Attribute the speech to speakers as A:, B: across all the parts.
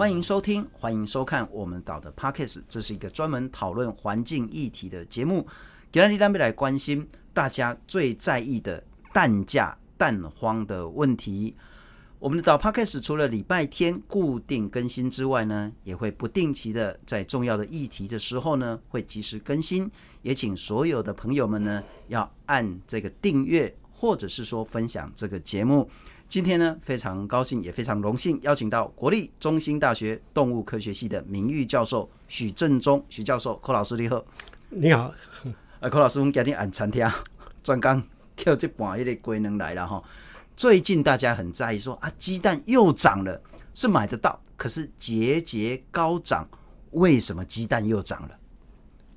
A: 欢迎收听，欢迎收看我们岛的 Podcast，这是一个专门讨论环境议题的节目。今天咱们来关心大家最在意的蛋价、蛋荒的问题。我们的岛 Podcast 除了礼拜天固定更新之外呢，也会不定期的在重要的议题的时候呢，会及时更新。也请所有的朋友们呢，要按这个订阅，或者是说分享这个节目。今天呢，非常高兴，也非常荣幸，邀请到国立中兴大学动物科学系的名誉教授许正中许教授，柯老师你好。
B: 你好，
A: 啊，柯老师，我们今天按餐厅 专刚叫这半夜的龟能来了哈。最近大家很在意说啊，鸡蛋又涨了，是买得到，可是节节高涨，为什么鸡蛋又涨了？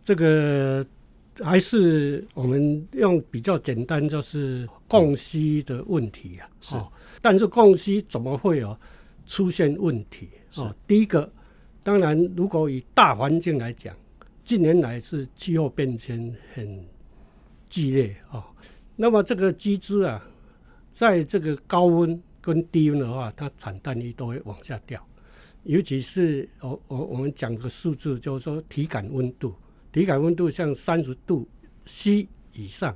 B: 这个还是我们用比较简单，就是供需的问题啊。是，但是供需怎么会有出现问题？哦，第一个，当然如果以大环境来讲，近年来是气候变迁很剧烈啊。那么这个鸡只啊。在这个高温跟低温的话，它产蛋率都会往下掉。尤其是我我我们讲个数字，就是说体感温度，体感温度像三十度 C 以上，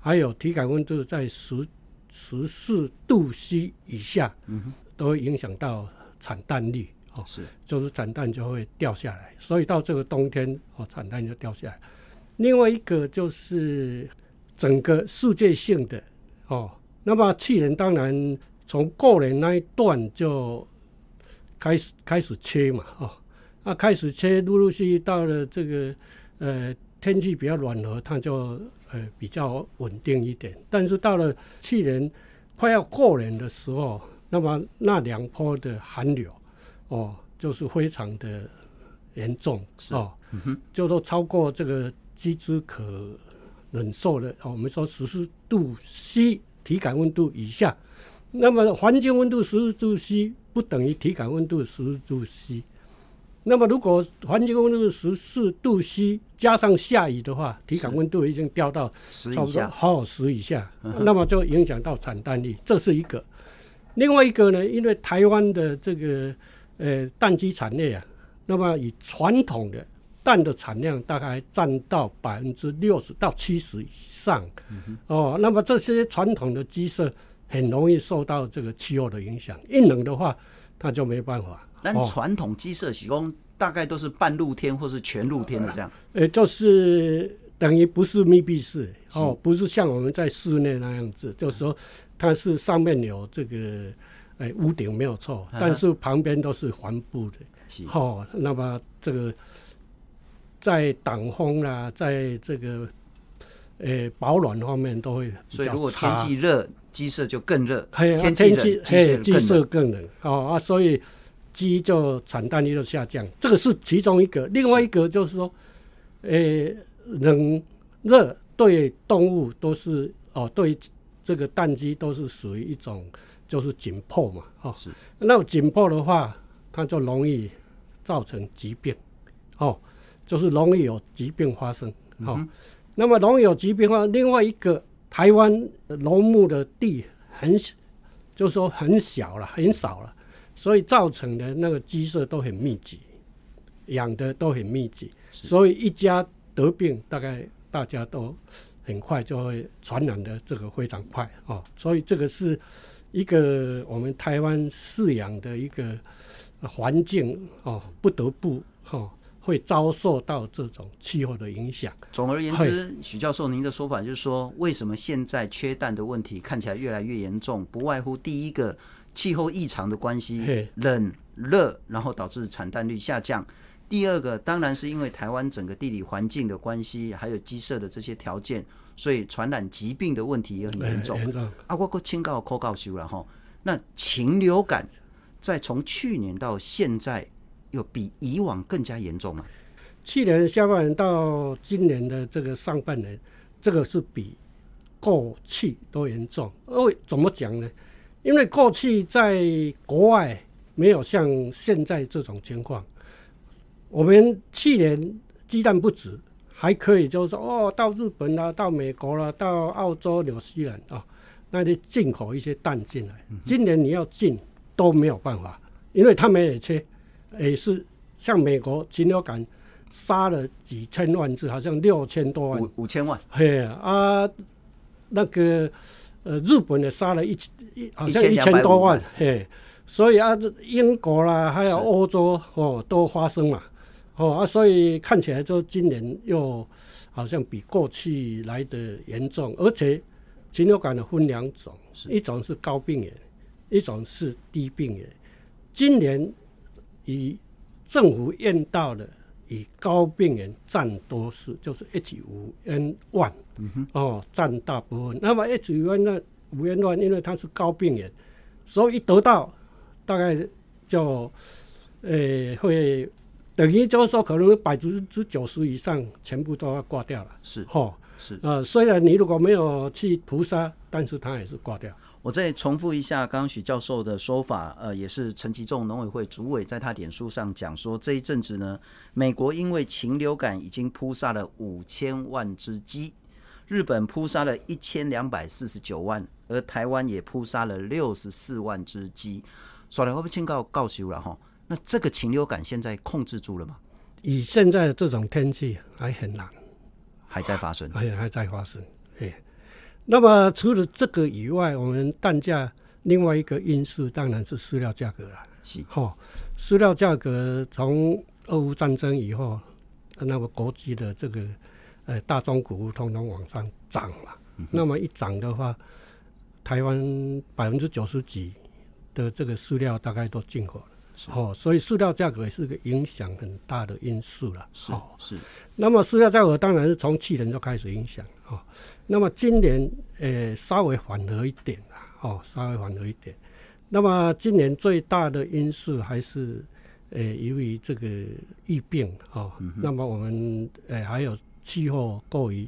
B: 还有体感温度在十十四度 C 以下，嗯，都会影响到产蛋率哦，是，就是产蛋就会掉下来。所以到这个冬天哦，产蛋就掉下来。另外一个就是整个世界性的哦。那么去年当然从过年那一段就开始开始切嘛，哦，那开始切，陆陆续续到了这个呃天气比较暖和，它就呃比较稳定一点。但是到了去年快要过年的时候，那么那两波的寒流哦，就是非常的严重哦，嗯，就说超过这个鸡只可忍受的，哦，我们说十四度 C。体感温度以下，那么环境温度十四度 C 不等于体感温度十四度 C。那么如果环境温度十四度 C 加上下雨的话，体感温度已经掉到十以下，好十以下，那么就影响到产蛋率，这是一个。另外一个呢，因为台湾的这个呃蛋鸡产业啊，那么以传统的。蛋的产量大概占到百分之六十到七十以上，嗯，哦，那么这些传统的鸡舍很容易受到这个气候的影响，一冷的话，它就没办法。
A: 那传统鸡舍施工大概都是半露天或是全露天的这样，
B: 呃，就是等于不是密闭式哦，不是像我们在室内那样子，就是说它是上面有这个哎屋顶没有错，但是旁边都是帆布的，哦，那么这个。在挡风啦，在这个呃保暖方面都会，
A: 所以如果天气热，鸡舍就更热；
B: 天气冷，鸡舍更冷。哦啊，所以鸡就产蛋率就下降，这个是其中一个。另外一个就是说，呃，冷热对动物都是哦，对这个蛋鸡都是属于一种就是紧迫嘛，哦，是。那紧迫的话，它就容易造成疾病，哦。就是容易有疾病发生，哦，那么容易有疾病的话。另外一个，台湾农牧的地很，就是说很小了，很少了，所以造成的那个鸡舍都很密集，养的都很密集，所以一家得病，大概大家都很快就会传染的这个非常快哦。所以这个是一个我们台湾饲养的一个环境哦，不得不哈。哦会遭受到这种气候的影响。
A: 总而言之，许教授，您的说法就是说，为什么现在缺蛋的问题看起来越来越严重？不外乎第一个气候异常的关系，冷热，然后导致产蛋率下降。第二个当然是因为台湾整个地理环境的关系，还有鸡舍的这些条件，所以传染疾病的问题也很严重。啊，我过清告扣告修了哈。那禽流感在从去年到现在。有比以往更加严重吗？
B: 去年下半年到今年的这个上半年，这个是比过去都严重。哦，怎么讲呢？因为过去在国外没有像现在这种情况。我们去年鸡蛋不止，还可以就是说哦，到日本啦、啊，到美国啦、啊，到澳洲、纽西兰啊，那就进口一些蛋进来。今年你要进都没有办法，因为他们也缺。也是像美国禽流感杀了几千万只，好像六千多万，
A: 五五千万。
B: 嘿啊，那个呃，日本也杀了一一好像一千多万，嘿，所以啊，这英国啦，还有欧洲哦，都发生嘛，哦啊，所以看起来就今年又好像比过去来得严重，而且禽流感的分两种，一种是高病原，一种是低病原。今年以政府验到的以高病原占多数，就是 H 五 N 1哦，占大部分。那么 H5N1 5N1 因为它是高病原，所以一得到大概就呃、欸、会等于就是说可能百分之九十以上全部都要挂掉了。
A: 是，
B: 哦，
A: 是，
B: 呃，虽然你如果没有去屠杀，但是它也是挂掉。
A: 我再重复一下刚刚许教授的说法，呃，也是陈吉仲农委会主委在他脸书上讲说，这一阵子呢，美国因为禽流感已经扑杀了五千万只鸡，日本扑杀了一千两百四十九万，而台湾也扑杀了六十四万只鸡。说来会不会请告告诉了哈？那这个禽流感现在控制住了吗？
B: 以现在的这种天气还很难，
A: 还在发生，
B: 还还在发生，哎。那么除了这个以外，我们蛋价另外一个因素当然是饲料价格了。
A: 是，
B: 哈，饲料价格从俄乌战争以后，那么国际的这个呃大宗谷物通通往上涨嘛。嗯、那么一涨的话，台湾百分之九十几的这个饲料大概都进口了。哦，所以饲料价格也是个影响很大的因素了。
A: 是是。
B: 那么饲料价格当然是从去年就开始影响。哦。那么今年，诶、欸，稍微缓和一点啦，哦，稍微缓和一点。那么今年最大的因素还是，诶、欸，由于这个疫病，哦、嗯，那么我们，诶、欸，还有气候过于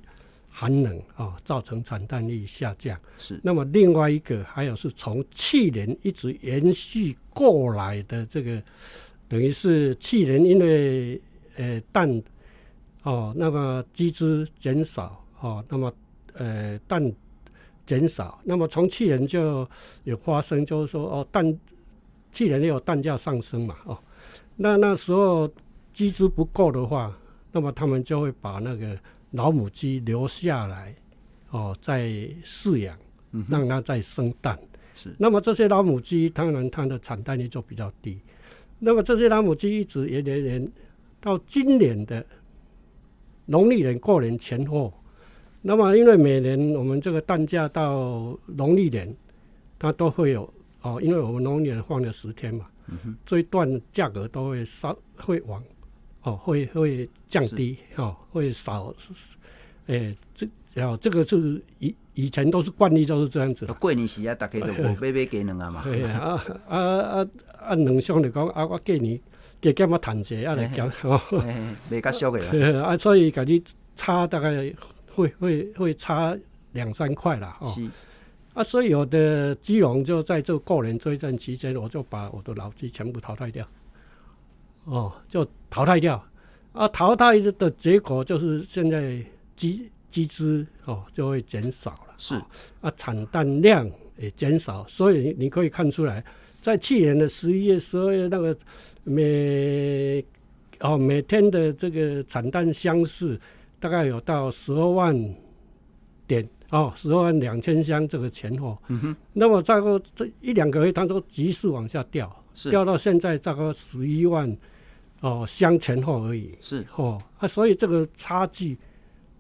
B: 寒冷，哦，造成产蛋率下降。
A: 是。
B: 那么另外一个，还有是从去年一直延续过来的这个，等于是去年因为，诶、欸，蛋，哦，那么鸡只减少，哦，那么。呃，蛋减少，那么从去年就有发生，就是说哦，蛋去年也有蛋价上升嘛，哦，那那时候鸡只不够的话，那么他们就会把那个老母鸡留下来，哦，再饲养，让它再生蛋。
A: 是，
B: 那么这些老母鸡当然它的产蛋率就比较低。那么这些老母鸡一直延延延到今年的农历年过年前后。那么，因为每年我们这个蛋价到农历年，它都会有哦，因为我们农历年放了十天嘛，嗯、这一段价格都会稍会往哦，会会降低哦，会少，诶，这哦，这个是以以前都是惯例，都是这样子。
A: 过年时啊，大家都 买买鸡卵啊嘛。
B: 对啊啊啊！按农商来讲，啊，我过年加减啊，谈者啊来讲哦，
A: 没加少的
B: 啊，所以感觉差大概。会会会差两三块了哦，啊，所以我的基隆就在这过年这一段期间，我就把我的老鸡全部淘汰掉，哦，就淘汰掉，啊，淘汰的结果就是现在鸡鸡只哦就会减少了，
A: 是
B: 啊，产蛋量也减少，所以你可以看出来，在去年的十一月、十二月那个每哦每天的这个产蛋箱是。大概有到十二万点哦，十二万两千箱这个前后。嗯哼。那么再过这一两个月，当中急速往下掉，掉到现在大概十一万哦箱前后而已。
A: 是
B: 哦啊，所以这个差距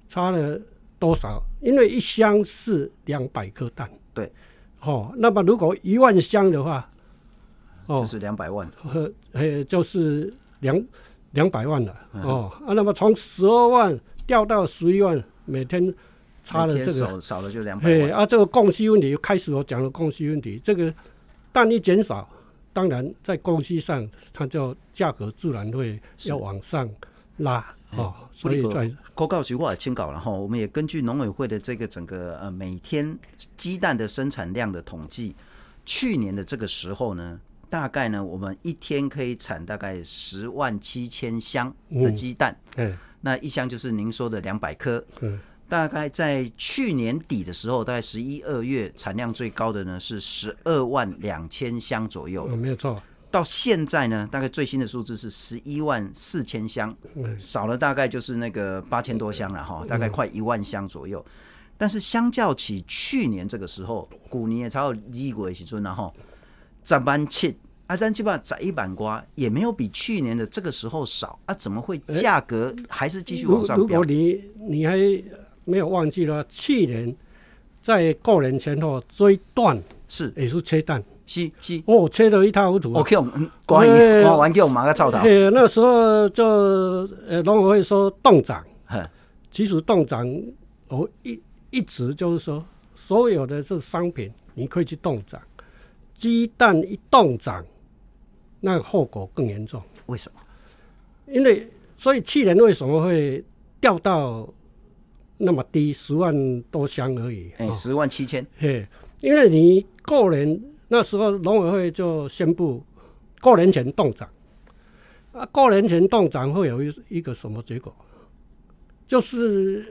B: 差了多少？因为一箱是两百颗蛋。
A: 对。
B: 哦，那么如果一万箱的话，
A: 哦，就是两百万。
B: 呃，呃，就是两两百万了。嗯、哦啊，那么从十二万。掉到十一万，每天差了这个
A: 少少了就两百万。
B: 啊，这个供需问题又开始我讲了供需问题，这个蛋一减少，当然在供需上它就价格自然会要往上拉哦。所以在
A: 口告局我也清稿了哈，我们也根据农委会的这个整个呃每天鸡蛋的生产量的统计，去年的这个时候呢，大概呢我们一天可以产大概十万七千箱的鸡蛋。嗯。嗯那一箱就是您说的两百颗，嗯，大概在去年底的时候，大概十一二月产量最高的呢是十二万两千箱左右，
B: 嗯，没有错。
A: 到现在呢，大概最新的数字是十一万四千箱，少了大概就是那个八千多箱了哈，大概快一万箱左右。但是相较起去年这个时候，古年也超有一国的时阵然后涨班七，啊，但基本上涨一板瓜也没有比去年的这个时候少啊，怎么会价格还是继续往上飙？
B: 如果你你还没有忘记了，去年在过年前后追断
A: 是
B: 也是切蛋。
A: 是是
B: 哦，切得一塌糊涂。
A: 我们关于关完叫马个臭头。
B: 那时候就呃农委会说冻涨，其实冻涨我一一直就是说，所有的这商品你可以去冻涨，鸡蛋一冻涨，那后果更严重。
A: 为什么？
B: 因为所以去年为什么会掉到那么低，十万多箱而已？
A: 哎，十万七千。
B: 嘿，因为你过年。那时候农委会就宣布过年前冻涨，啊，过年前冻涨会有一一个什么结果？就是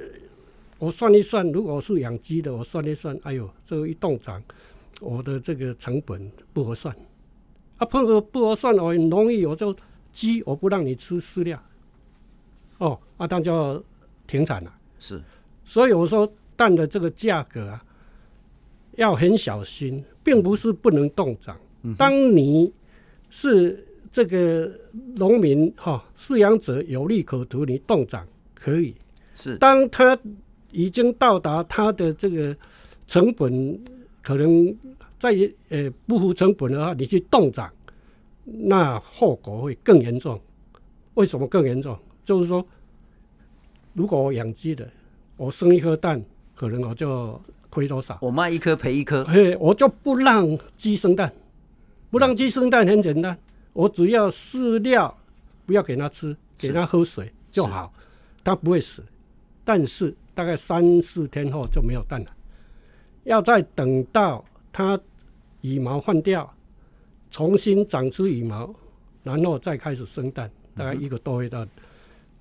B: 我算一算，如果是养鸡的，我算一算，哎呦，这个一冻涨，我的这个成本不合算，啊，不合不合算，我很容易我就鸡我不让你吃饲料，哦，啊，那就停产了。
A: 是，
B: 所以我说蛋的这个价格啊。要很小心，并不是不能动涨。当你是这个农民哈，饲养者有利可图，你动涨可以。
A: 是，
B: 当他已经到达他的这个成本，可能在呃不服成本的话，你去冻涨，那后果会更严重。为什么更严重？就是说，如果我养鸡的，我生一颗蛋，可能我就。亏多少？
A: 我卖一颗赔一颗。
B: 嘿，我就不让鸡生蛋，不让鸡生蛋很简单，我只要饲料不要给它吃，给它喝水就好，它不会死。但是大概三四天后就没有蛋了，要再等到它羽毛换掉，重新长出羽毛，然后再开始生蛋，大概一个多月到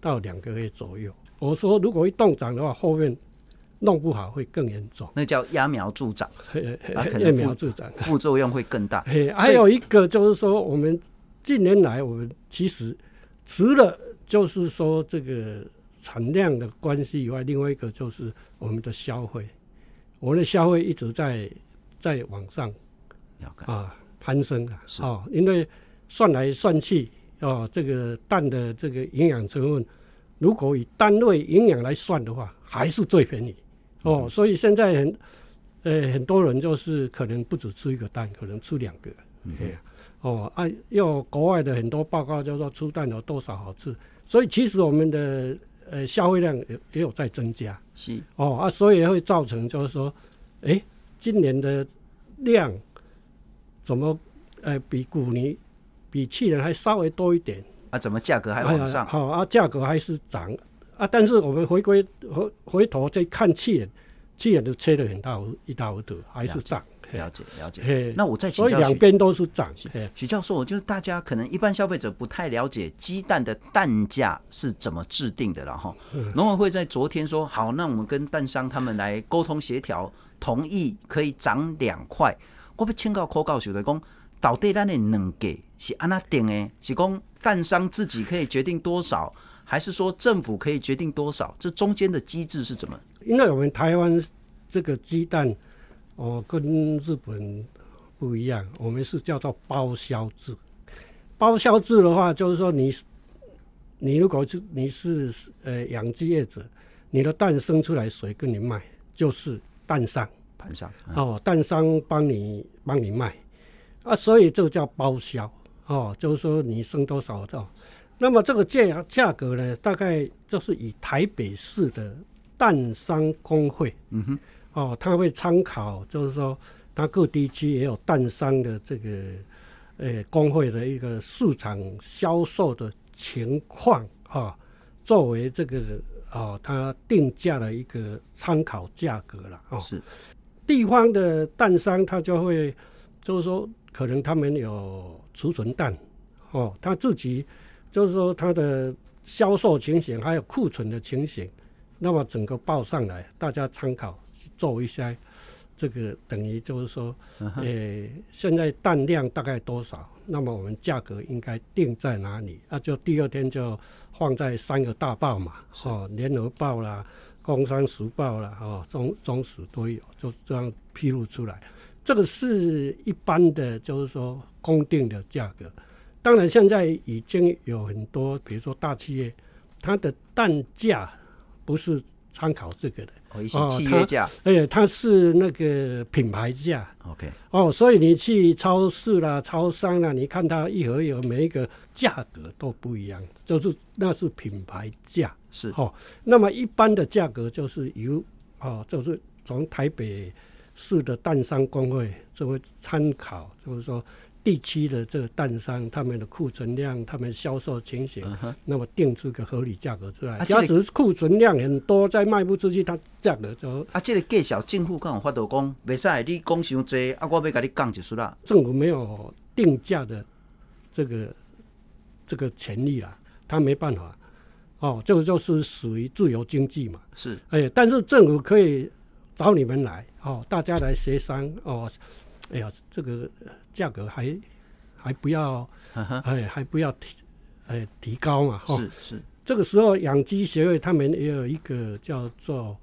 B: 到两个月左右。我说如果一冻涨的话，后面。弄不好会更严重，
A: 那叫揠苗助长，
B: 揠苗助长，
A: 副作用会更大。
B: 还有一个就是说，我们近年来，我们其实除了就是说这个产量的关系以外，另外一个就是我们的消费，我们的消费一直在在往上啊攀升啊，哦，因为算来算去哦，这个蛋的这个营养成分，如果以单位营养来算的话，还是最便宜。哦，所以现在很，呃，很多人就是可能不止吃一个蛋，可能吃两个。嗯，哦，啊，又国外的很多报告就说出蛋有多少好处，所以其实我们的呃消费量也也有在增加。
A: 是。
B: 哦啊，所以也会造成就是说，哎，今年的量怎么呃比古年比去年还稍微多一点？
A: 啊，怎么价格还往上？
B: 好、哎、啊，价格还是涨。啊！但是我们回归回回头再看去年，去年都切了很大一大幅度，还是涨。
A: 了解了解。那我再请教，
B: 所以两边都是涨。
A: 许教授，就是大家可能一般消费者不太了解鸡蛋的蛋价是怎么制定的，然后农委会在昨天说好，那我们跟蛋商他们来沟通协调，同意可以涨两块。我不请教口告，就在讲到底咱的两价是按那定的？是讲蛋商自己可以决定多少？还是说政府可以决定多少？这中间的机制是怎么？
B: 因为我们台湾这个鸡蛋哦，跟日本不一样，我们是叫做包销制。包销制的话，就是说你你如果是你是呃养鸡业者，你的蛋生出来谁跟你卖？就是蛋商
A: 盘商
B: 哦，蛋商帮你帮你卖。啊，所以这个叫包销。哦，就是说你升多少的。那么这个价价格呢，大概就是以台北市的蛋商工会，嗯哼，哦，他会参考，就是说，他各地区也有蛋商的这个，呃，工会的一个市场销售的情况，哈、哦，作为这个，哦，他定价的一个参考价格了，哦，
A: 是，
B: 地方的蛋商他就会，就是说，可能他们有储存蛋，哦，他自己。就是说，他的销售情形还有库存的情形，那么整个报上来，大家参考做一些这个等于就是说，呃、欸，现在蛋量大概多少？那么我们价格应该定在哪里？那、啊、就第二天就放在三个大报嘛，哦，《联合报》啦，《工商时报》啦，哦，中中时都有，就这样披露出来。这个是一般的，就是说公定的价格。当然，现在已经有很多，比如说大企业，它的蛋价不是参考这个的。
A: 哦，一些契约价，
B: 而且它是那个品牌价。
A: OK，
B: 哦，所以你去超市啦、超商啦，你看它一盒有每一个价格都不一样，就是那是品牌价。
A: 是
B: 哦，那么一般的价格就是由哦，就是从台北市的蛋商工会就会参考，就是说。地区的这个蛋商，他们的库存量，他们销售情形，嗯、那么定出个合理价格出来。假使库存量很多，再卖不出去，它价格就
A: 啊，这个介绍政府刚有发到讲，袂使你讲伤济，啊，我要甲你降就是啦。
B: 政府没有定价的这个这个权利啦，他没办法。哦，这个就是属于自由经济嘛。
A: 是，
B: 哎，但是政府可以找你们来，哦，大家来协商，哦。哎呀，这个价格还还不要，哎，还不要提，哎，提高嘛，哈
A: 是是。
B: 这个时候，养鸡协会他们也有一个叫做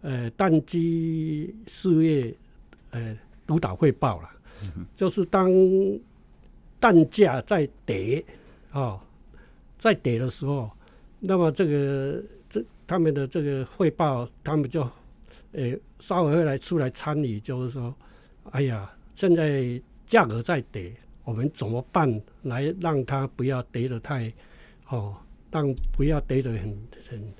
B: 呃蛋鸡事业呃督导汇报了，嗯，就是当蛋价在跌哦，在跌的时候，那么这个这他们的这个汇报，他们就呃稍微会来出来参与，就是说。哎呀，现在价格在跌，我们怎么办来让它不要跌得太哦，让不要跌得很很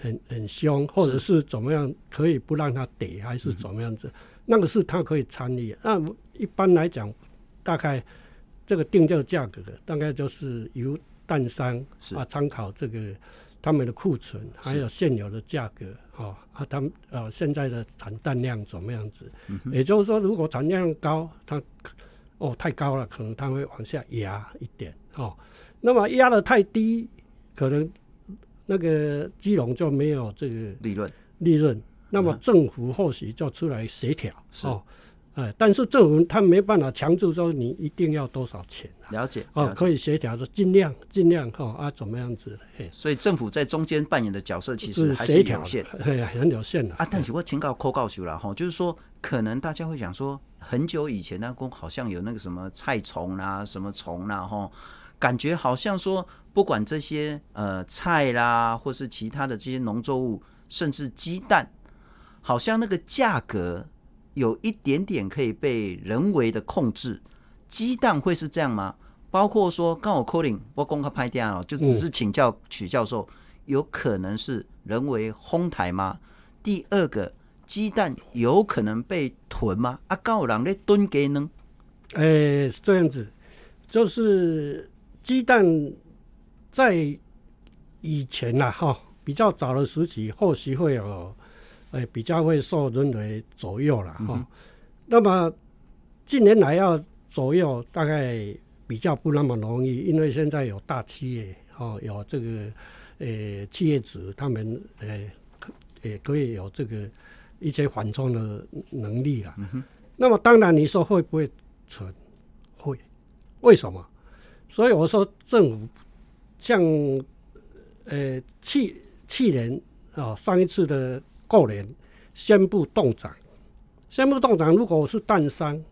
B: 很很凶，或者是怎么样可以不让它跌，还是怎么样子？嗯、那个是他可以参与。那一般来讲，大概这个定价价格大概就是由蛋商啊参考这个。他们的库存还有现有的价格，哦啊，他们呃现在的产蛋量怎么样子？嗯、也就是说，如果产量高，它哦太高了，可能它会往下压一点哦。那么压得太低，可能那个鸡农就没有这个
A: 利润
B: 利润。那么政府或许就出来协调哦。哎，但是政府他没办法强制说你一定要多少钱，啊。
A: 了解
B: 哦，可以协调说尽量尽量哈啊，怎么样子？嘿，
A: 所以政府在中间扮演的角色其实还是有限，
B: 对很有限的
A: 啊。但是我请告扣告诉了哈，就是说可能大家会想说，很久以前那工好像有那个什么菜虫啦，什么虫啦哈，感觉好像说不管这些呃菜啦，或是其他的这些农作物，甚至鸡蛋，好像那个价格。有一点点可以被人为的控制，鸡蛋会是这样吗？包括说，刚好 calling 我公开拍电脑，就只是请教曲教授，有可能是人为哄抬吗？第二个，鸡蛋有可能被囤吗？啊，刚好人咧囤给呢？
B: 哎，这样子，就是鸡蛋在以前呐，哈，比较早的时期，或许会有。哎，比较会受人为左右了哈、嗯。那么近年来要左右，大概比较不那么容易，因为现在有大企业哦，有这个呃企业主，他们呃也可以有这个一些缓冲的能力了、嗯。那么当然你说会不会存？会，为什么？所以我说政府像呃去去年啊、哦、上一次的。过年宣布冻涨，宣布冻涨。如果我是蛋商，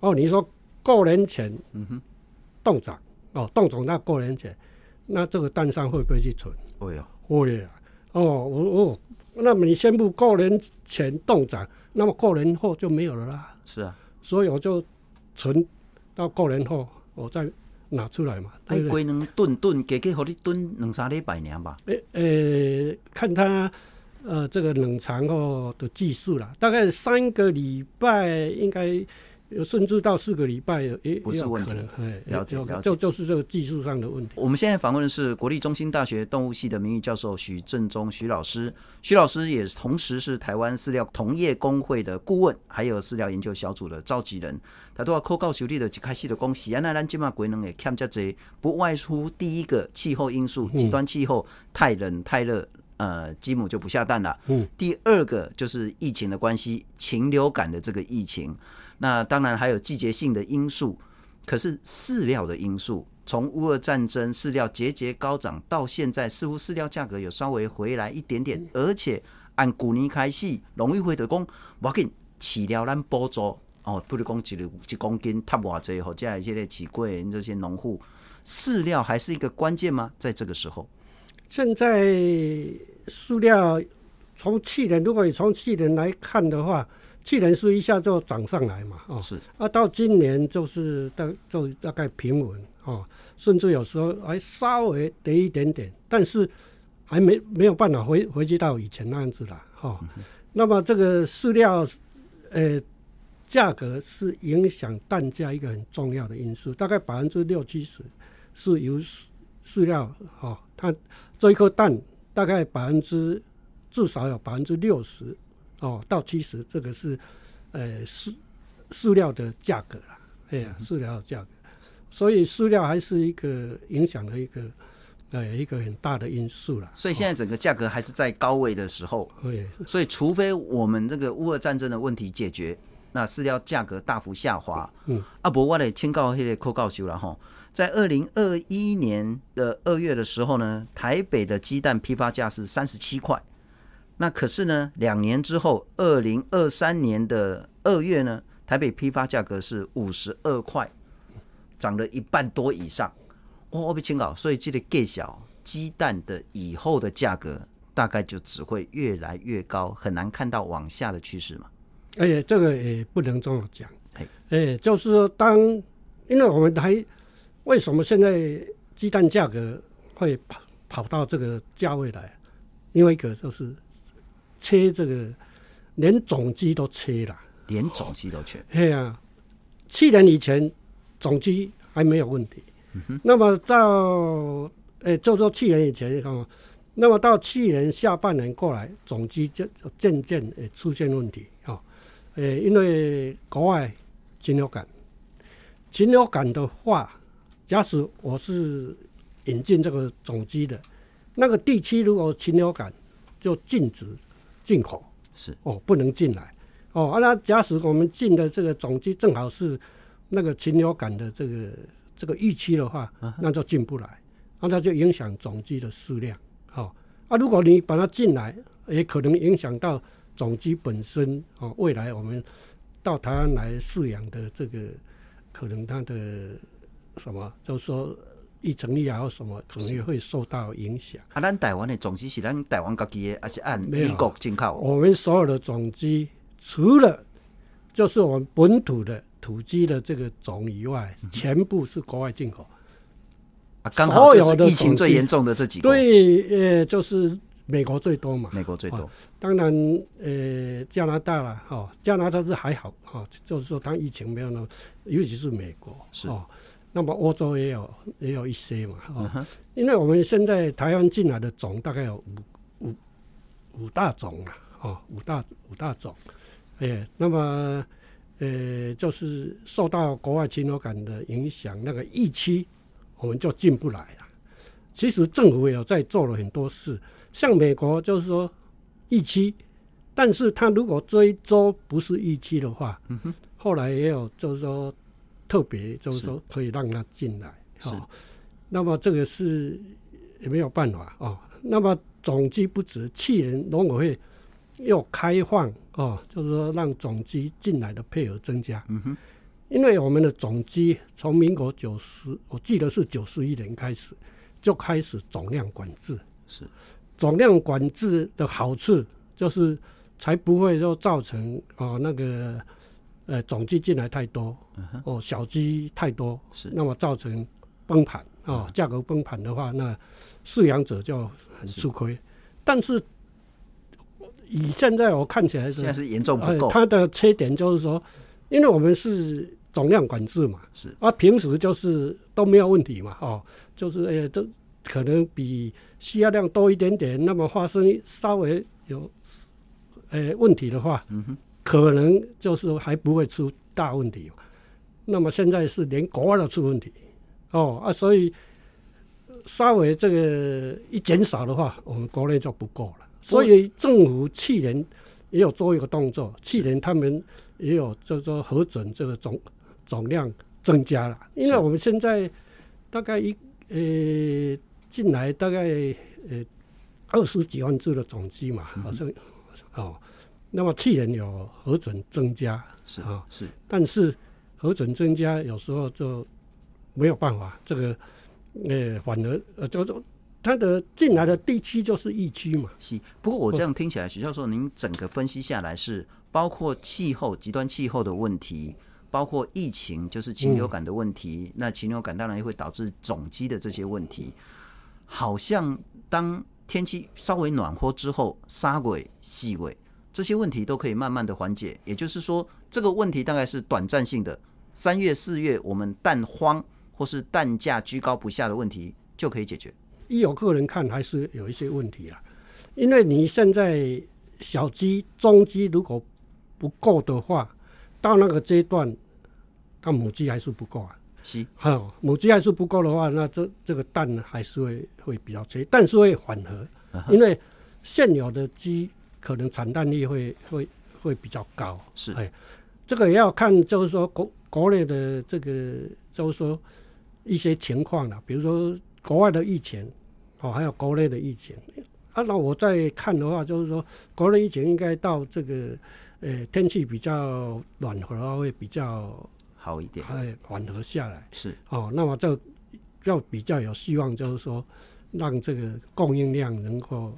B: 哦，你说过年前，嗯哼，冻涨，哦，冻涨那过年前，那这个蛋商会不会去存？
A: 会啊，
B: 会啊。哦，我哦，那么你宣布过年前冻涨，那么过年后就没有了啦。
A: 是啊，
B: 所以我就存到过年后，我再拿出来嘛。
A: 哎，龟能炖炖，给给好你炖两三礼拜年吧。
B: 诶、欸欸，看他。呃，这个冷藏后的技术啦，大概三个礼拜应该有，甚至到四个礼拜也
A: 不是问题。了解，了解，
B: 就就是这个技术上的问题。
A: 我们现在访问的是国立中心大学动物系的名誉教授许正中许老师，许老师也同时是台湾饲料同业工会的顾问，还有饲料研究小组的召集人。他都要扣告修理的，一开始的讲，西安那咱今嘛鬼能欠较济，不外乎第一个气候因素，极端气候太冷太热。呃鸡母就不下蛋了。
B: 嗯，
A: 第二个就是疫情的关系，禽流感的这个疫情，那当然还有季节性的因素。可是饲料的因素，从乌俄战争饲料节节高涨到现在，似乎饲料价格有稍微回来一点点，而且按古尼开始，农委会的讲，我给饲料咱补助哦，不如讲一两一公斤差偌济，或者一些的起贵，这些农户饲料还是一个关键吗？在这个时候，
B: 现在饲料从去年，如果你从去年来看的话。去年是一下就涨上来嘛，哦，
A: 是
B: 啊，到今年就是大就大概平稳哦，甚至有时候还稍微跌一点点，但是还没没有办法回回去到以前那样子了，哦。嗯、那么这个饲料，呃，价格是影响蛋价一个很重要的因素，大概百分之六七十是由饲饲料，哦，它这一颗蛋大概百分之至少有百分之六十。哦，到七十，这个是，呃，饲饲料的价格了，哎呀，饲料的价格，所以饲料还是一个影响的一个，呃，一个很大的因素了。
A: 所以现在整个价格还是在高位的时候，
B: 对，
A: 所以除非我们这个乌俄战争的问题解决，那饲料价格大幅下滑，嗯，啊，不，我来请教那个柯教授了哈，在二零二一年的二月的时候呢，台北的鸡蛋批发价是三十七块。那可是呢，两年之后，二零二三年的二月呢，台北批发价格是五十二块，涨了一半多以上。哦，我被清稿，所以这个给小鸡蛋的以后的价格大概就只会越来越高，很难看到往下的趋势嘛。
B: 哎，这个也不能这么讲。哎，就是说当，当因为我们还为什么现在鸡蛋价格会跑跑到这个价位来？因为一个就是。切这个，连种鸡都切了，
A: 连种鸡都切。
B: 对啊，去年以前种鸡还没有问题，嗯、哼那么到诶，就说去年以前，看嘛，那么到去年下半年过来，种鸡就渐渐诶出现问题哦，诶，因为国外禽流感，禽流感的话，假使我是引进这个种鸡的，那个地区如果禽流感，就禁止。进口
A: 是
B: 哦，不能进来哦。啊，那假使我们进的这个种鸡正好是那个禽流感的这个这个预期的话，那就进不来，那它就影响种鸡的数量。哦，啊，如果你把它进来，也可能影响到种鸡本身哦。未来我们到台湾来饲养的这个，可能它的什么，就是说。一成立啊，或什么可能也会受到影响。
A: 啊，咱台湾的种鸡是咱台湾自己的，还是按美国进口？
B: 我们所有的种鸡，除了就是我们本土的土鸡的这个种以外，嗯、全部是国外进口。
A: 啊，刚好就是疫情最严重的这几个。
B: 对，呃，就是美国最多嘛。
A: 美国最多。哦、
B: 当然，呃，加拿大了，哦，加拿大是还好，哦，就是说它疫情没有那么，尤其是美国
A: 是。
B: 哦那么欧洲也有也有一些嘛，哦，uh. 因为我们现在台湾进来的种大概有五五五大种了，哦，五大五大种，哎，那么呃，就是受到国外禽流感的影响，那个疫区我们就进不来了。其实政府也有在做了很多事，像美国就是说疫区，但是他如果这一周不是疫区的话，uh huh. 后来也有就是说。特别就是说可以让他进来，是哦，那么这个是也没有办法哦。那么总机不止，去年农委会又开放哦，就是说让总机进来的配额增加。嗯哼，因为我们的总机从民国九十，我记得是九十一年开始就开始总量管制。
A: 是
B: 总量管制的好处就是才不会说造成哦那个。呃，种鸡进来太多，哦，小鸡太多，是那么造成崩盘啊，价、哦、格崩盘的话，那饲养者就很吃亏。但是以现在我看起来是
A: 现在是严重不够、呃。
B: 它的缺点就是说，因为我们是总量管制嘛，是啊，平时就是都没有问题嘛，哦，就是呃，都可能比需要量多一点点，那么发生稍微有呃问题的话，嗯哼。可能就是还不会出大问题，那么现在是连国外都出问题，哦啊，所以稍微这个一减少的话，我们国内就不够了。所以政府去年也有做一个动作，去年他们也有就是说核准这个总总量增加了，因为我们现在大概一呃进来大概呃二十几万只的总鸡嘛，好像哦，那么去年有核准增加是啊是，但是核准增加有时候就没有办法，这个呃反而呃就是。它的进来的地区就是疫区嘛。
A: 是，不过我这样听起来，许教授，您整个分析下来是包括气候、极端气候的问题，包括疫情，就是禽流感的问题。嗯、那禽流感当然也会导致种鸡的这些问题。好像当天气稍微暖和之后，杀鬼、细尾这些问题都可以慢慢的缓解。也就是说，这个问题大概是短暂性的。三月、四月，我们蛋荒或是蛋价居高不下的问题就可以解决。
B: 依我个人看，还是有一些问题啊。因为你现在小鸡、中鸡如果不够的话，到那个阶段，它母鸡还是不够啊。是，好，母鸡还是不够的话，那这这个蛋还是会会比较缺，但是会缓和，因为现有的鸡可能产蛋率会会会比较高。是，哎，这个也要看，就是说国国内的这个，就是说一些情况了，比如说。国外的疫情，哦，还有国内的疫情，啊，那我在看的话，就是说，国内疫情应该到这个，呃，天气比较暖和的话，会比较
A: 好一点，
B: 哎，缓和下来。
A: 是，
B: 哦，那么就要比较有希望，就是说，让这个供应量能够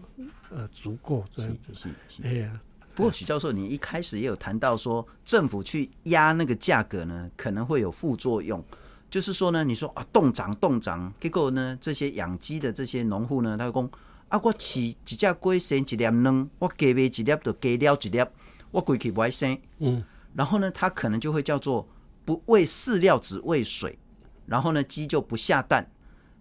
B: 呃足够这样子。是是。哎呀，
A: 不过许教授，你一开始也有谈到说，政府去压那个价格呢，可能会有副作用。就是说呢，你说啊，冻涨冻涨，结果呢，这些养鸡的这些农户呢，他讲啊，我饲一只龟生一粒卵，我加卖一粒就加了一粒，我规去不爱生。嗯，然后呢，他可能就会叫做不喂饲料，只喂水，然后呢，鸡就不下蛋。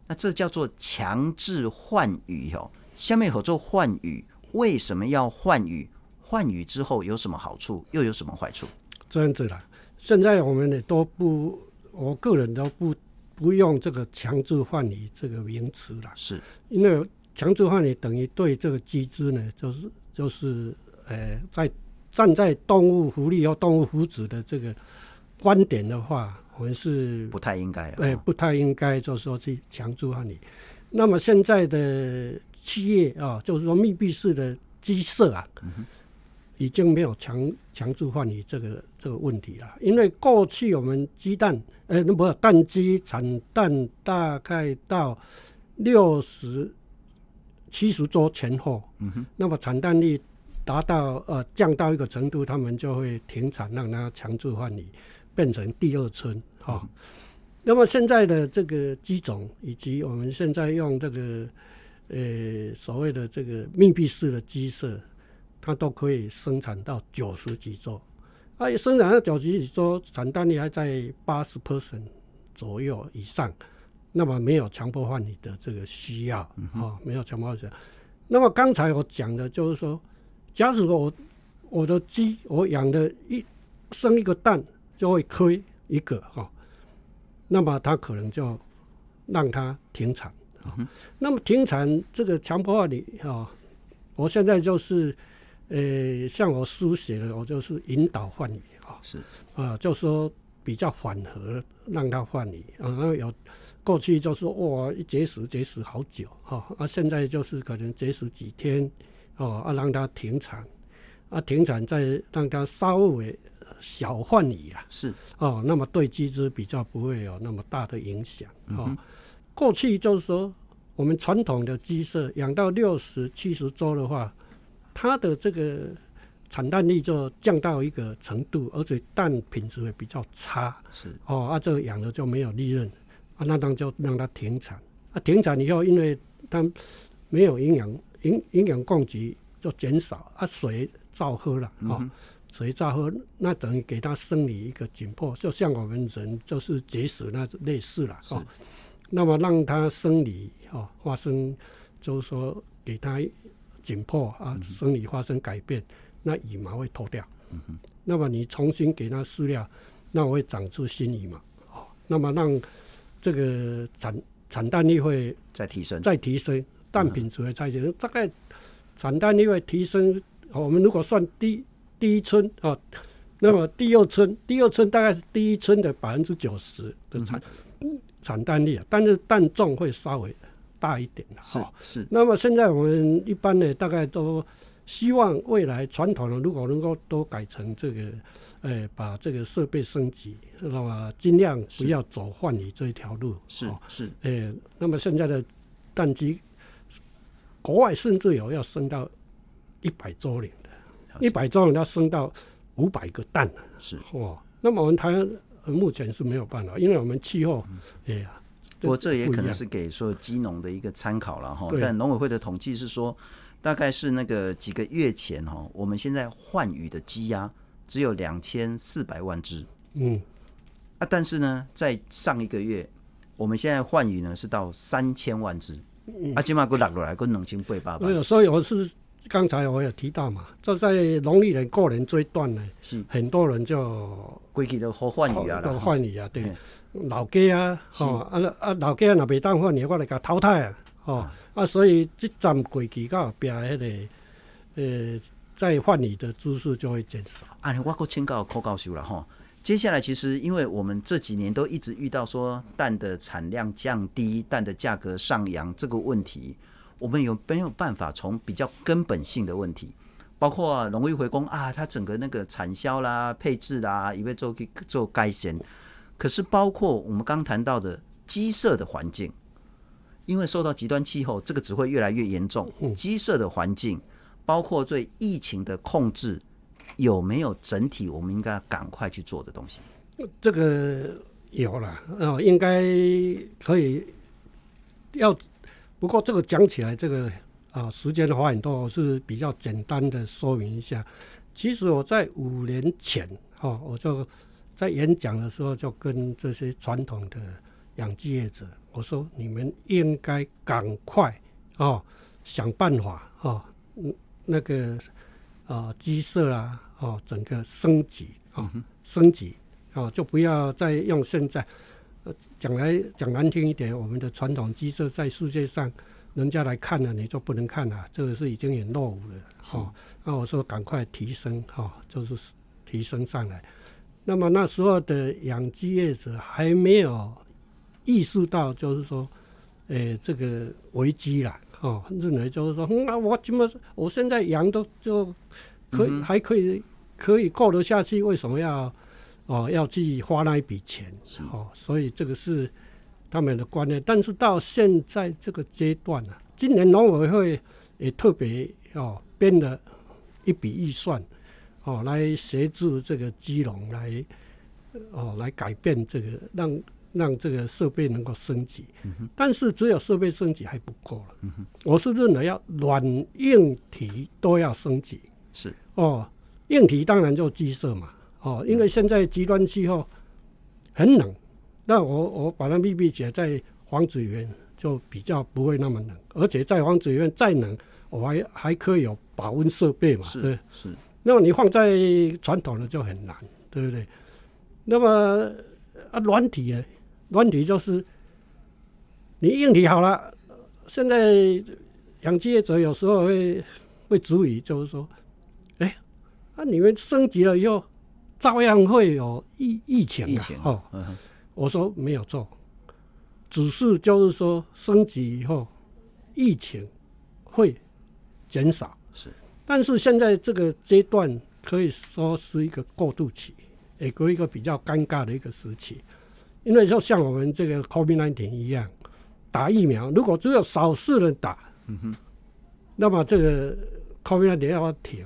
A: 那这叫做强制换羽哦。下面合作换羽，为什么要换羽？换羽之后有什么好处，又有什么坏处？
B: 这样子啦，现在我们也都不。我个人都不不用这个强制换羽这个名词了，是因为强制换羽等于对这个机制呢，就是就是呃，在站在动物福利和动物福祉的这个观点的话，我们是
A: 不太应该，
B: 对，不太应该就是说去强制换羽。那么现在的企业啊，就是说密闭式的鸡舍啊。嗯已经没有强强制换羽这个这个问题了，因为过去我们鸡蛋，呃，那不蛋鸡产蛋大概到六十七十周前后，嗯，那么产蛋率达到呃降到一个程度，他们就会停产，让它强制换羽，变成第二春哈、哦嗯。那么现在的这个鸡种，以及我们现在用这个呃所谓的这个密闭式的鸡舍。它都可以生产到九十几周，啊，生产到九十几周，产蛋率还在八十 percent 左右以上，那么没有强迫换羽的这个需要啊、没有强迫换羽。那么刚才我讲的就是说，假使我我的鸡我养的一生一个蛋就会亏一个哈、哦，那么他可能就让它停产啊。那么停产这个强迫换羽啊，我现在就是。呃、欸，像我书写的，我就是引导换羽啊，是啊，就说比较缓和，让它换羽啊。然后有过去就是哇，一节食节食好久哈，啊，现在就是可能节食几天哦，啊，让它停产，啊，停产再让它稍微小换羽啊，是哦，那么对鸡只比较不会有那么大的影响哦。过去就是说，我们传统的鸡舍养到六十七十周的话。它的这个产蛋率就降到一个程度，而且蛋品质也比较差。是哦，啊，这个养了就没有利润，啊，那当就让它停产。啊，停产以后，因为它没有营养，营营养供给就减少。啊，水照喝了，哦，嗯、水照喝，那等于给他生理一个紧迫，就像我们人就是结石那类似了。哦，那么让他生理哦发生，就是说给他。紧迫啊，生理发生改变，嗯、那羽毛会脱掉。嗯、那么你重新给它饲料，那会长出新羽毛。哦，那么让这个产产蛋率会
A: 再提升，
B: 再提升，蛋品质会再提升，大概产蛋率会提升。我们如果算第第一村啊，那么第二村，第二村大概是第一村的百分之九十的产、嗯、产蛋率啊，但是蛋重会稍微大一点
A: 是是。
B: 那么现在我们一般呢，大概都希望未来传统的如果能够都改成这个，呃，把这个设备升级，那么尽量不要走换羽这一条路。
A: 是是。
B: 呃，那么现在的蛋鸡，国外甚至有要升到一百周龄的，一百周龄要升到五百个蛋。
A: 是
B: 哇。那么我们台湾目前是没有办法，因为我们气候，哎呀。
A: 不过这也可能是给所有鸡农的一个参考了哈。但农委会的统计是说，大概是那个几个月前哈，我们现在换羽的鸡鸭只有两千四百万只。
B: 嗯。
A: 啊，但是呢，在上一个月，我们现在换羽呢是到三千万只。嗯。啊，起码给落落来，跟农情八百万。
B: 所以我是刚才我有提到嘛，就在农历年过年这一段呢，是很多人就
A: 归去都好换羽啊，
B: 都换羽啊，对。老家啊，哦，啊啊老家啊，若袂当换羽，我来甲淘汰啊，哦，啊，所以这站过去到后边迄个，呃，再换羽的株式就会减少。
A: 啊，我够请教柯教授了哈。接下来其实，因为我们这几年都一直遇到说蛋的产量降低、蛋的价格上扬这个问题，我们有没有办法从比较根本性的问题，包括农业回工啊，它整个那个产销啦、配置啦，以为做做改善。可是，包括我们刚谈到的鸡舍的环境，因为受到极端气候，这个只会越来越严重。鸡舍的环境，包括对疫情的控制，有没有整体我们应该要赶快去做的东西？
B: 这个有了，哦，应该可以。要不过这个讲起来，这个啊，时间的话很多，我是比较简单的说明一下。其实我在五年前，哈，我就。在演讲的时候，就跟这些传统的养鸡业者我说：“你们应该赶快哦，想办法哦，那个啊鸡舍啊哦，整个升级啊、哦，升级啊、哦，就不要再用现在讲来讲难听一点，我们的传统鸡舍在世界上人家来看了，你就不能看了，这个是已经很落伍了。哦，那我说赶快提升哈、哦，就是提升上来。”那么那时候的养鸡业者还没有意识到，就是说，诶、欸，这个危机啦，哦，认为就是说，那、嗯、我怎么，我现在养都就可以、嗯、还可以可以过得下去，为什么要哦要去花那一笔钱？哦，所以这个是他们的观念。但是到现在这个阶段啊，今年农委会也特别哦编了一笔预算。哦，来协助这个基农来，哦，来改变这个，让让这个设备能够升级。嗯、但是只有设备升级还不够了。嗯、我是认为要软硬体都要升级。
A: 是
B: 哦，硬体当然就鸡舍嘛。哦，因为现在极端气候很冷，那我我把它密闭起来，在房子里面就比较不会那么冷，而且在房子里面再冷，我还还可以有保温设备嘛。
A: 是
B: 对
A: 是。
B: 那么你放在传统的就很难，对不对？那么啊，软体呢？软体就是你硬体好了，现在养鸡业者有时候会会质疑，就是说，哎，啊，你们升级了以后，照样会有疫疫情啊？情哦，嗯、我说没有错，只是就是说升级以后，疫情会减少。是但是现在这个阶段可以说是一个过渡期，也过一个比较尴尬的一个时期，因为就像我们这个 COVID-19 一样，打疫苗如果只有少数人打，嗯哼，那么这个 COVID-19 要停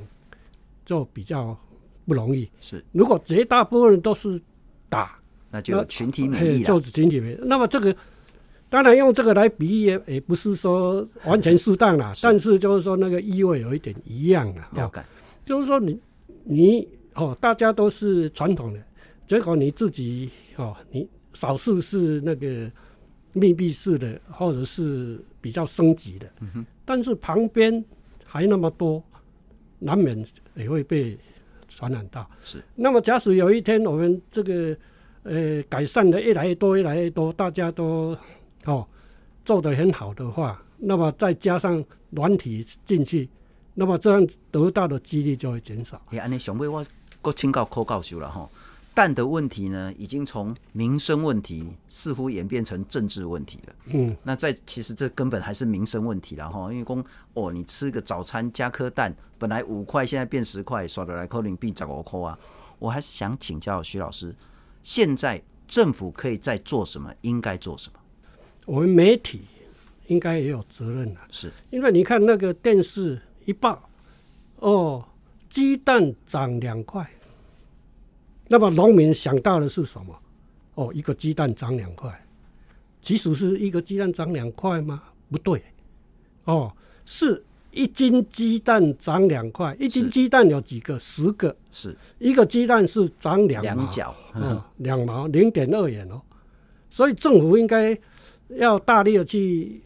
B: 就比较不容易。
A: 是，
B: 如果绝大部分人都是打，
A: 那就群体免疫了，
B: 就是群体免疫。那么这个。当然用这个来比喻也也不是说完全适当啦，但是就是说那个意味有一点一样了。
A: 了解，
B: 就是说你你哦，大家都是传统的，结果你自己哦，你少数是那个密闭式的，或者是比较升级的，嗯但是旁边还那么多，难免也会被传染到。
A: 是。
B: 那么假使有一天我们这个呃改善的越来越多，越来越多，大家都哦，做得很好的话，那么再加上软体进去，那么这样得到的几率就会减少。
A: 哎，安尼上尾我搁请教柯教授了哈，蛋的问题呢，已经从民生问题似乎演变成政治问题了。嗯，那在其实这根本还是民生问题了哈，因为公哦，你吃个早餐加颗蛋，本来五块，现在变十块，耍得来扣零币十五扣啊。我还是想请教徐老师，现在政府可以在做什么？应该做什么？
B: 我们媒体应该也有责任啊，
A: 是
B: 因为你看那个电视一报，哦，鸡蛋涨两块，那么农民想到的是什么？哦，一个鸡蛋涨两块，其实是一个鸡蛋涨两块吗？不对，哦，是一斤鸡蛋涨两块，一斤鸡蛋有几个？十个，
A: 是
B: 一个鸡蛋是涨两毛，
A: 两角，
B: 哦，两毛零点二元哦，所以政府应该。要大力的去，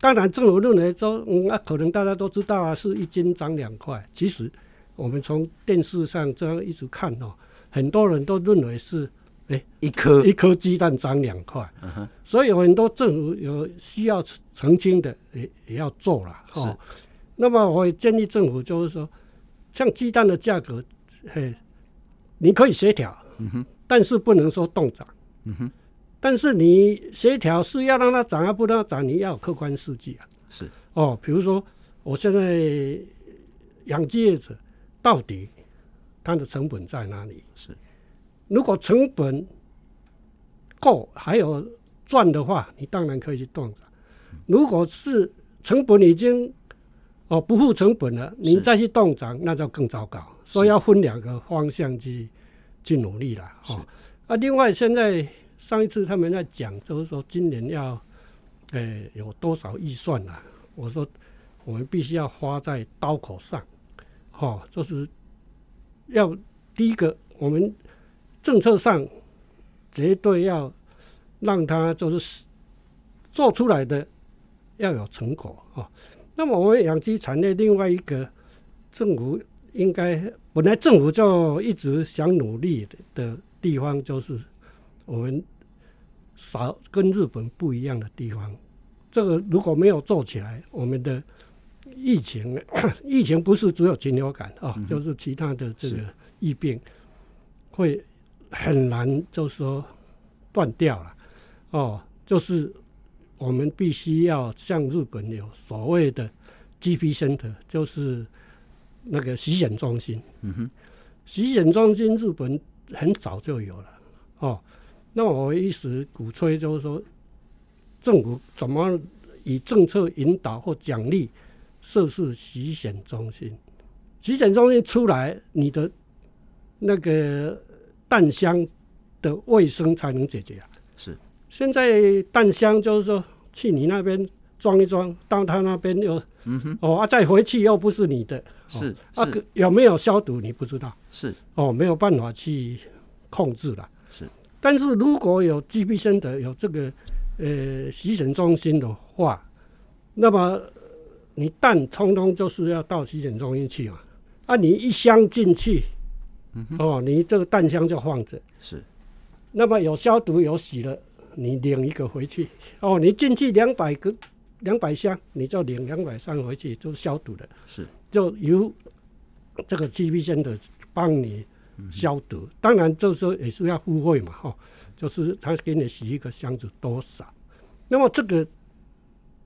B: 当然政府认为说，嗯，那、啊、可能大家都知道啊，是一斤涨两块。其实我们从电视上这样一直看哦，很多人都认为是，哎、欸，
A: 一颗
B: 一颗鸡蛋涨两块。Uh-huh. 所以有很多政府有需要澄清的，也也要做了。哦，那么我也建议政府就是说，像鸡蛋的价格，嘿，你可以协调，嗯哼，但是不能说动涨，嗯哼。但是你协调是要让它涨啊，不让它涨，你要有客观数据啊。
A: 是
B: 哦，比如说我现在养鸡业者到底它的成本在哪里？
A: 是，
B: 如果成本够还有赚的话，你当然可以去动涨。如果是成本已经哦不付成本了，你再去动涨，那就更糟糕。所以要分两个方向去去努力了。哦，啊，另外现在。上一次他们在讲，就是说今年要，诶、欸、有多少预算啊？我说我们必须要花在刀口上，哈，就是要第一个，我们政策上绝对要让他就是做出来的要有成果啊。那么我们养鸡产业另外一个政府应该本来政府就一直想努力的地方就是。我们少跟日本不一样的地方，这个如果没有做起来，我们的疫情，疫情不是只有禽流感啊、嗯，就是其他的这个疫病会很难，就是说断掉了哦。就是我们必须要向日本有所谓的 GP Center，就是那个洗选中心。嗯哼，洗选中心日本很早就有了哦。那我一时鼓吹，就是说，政府怎么以政策引导或奖励设置洗选中心？洗选中心出来，你的那个蛋箱的卫生才能解决啊。
A: 是，
B: 现在蛋箱就是说去你那边装一装，到他那边又，嗯哼，哦啊，再回去又不是你的，
A: 是，
B: 哦、啊，有没有消毒你不知道，
A: 是，
B: 哦，没有办法去控制了。是但是如果有 GP Center 有这个呃洗选中心的话，那么你蛋通通就是要到洗检中心去嘛？啊，你一箱进去，嗯，哦，你这个蛋箱就放着。
A: 是。
B: 那么有消毒有洗了，你领一个回去。哦，你进去两百个两百箱，你就领两百箱回去，就是消毒的。
A: 是。
B: 就由这个 GP Center 帮你。消毒，当然这时候也是要付费嘛，哈，就是他给你洗一个箱子多少，那么这个，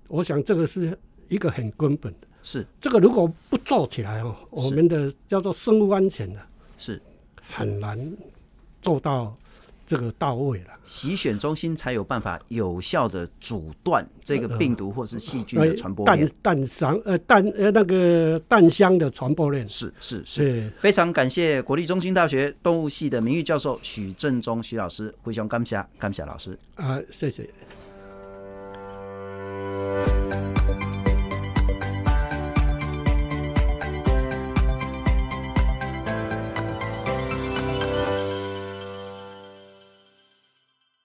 B: 我想这个是一个很根本的，
A: 是
B: 这个如果不做起来哦，我们的叫做生物安全的，
A: 是
B: 很难做到。这个到位了，
A: 洗选中心才有办法有效的阻断这个病毒或是细菌的传播链。
B: 蛋蛋箱呃蛋呃那个蛋箱的传播链
A: 是是是。非常感谢国立中心大学动物系的名誉教授许正中许老师，非常感谢感谢老师
B: 啊，谢谢。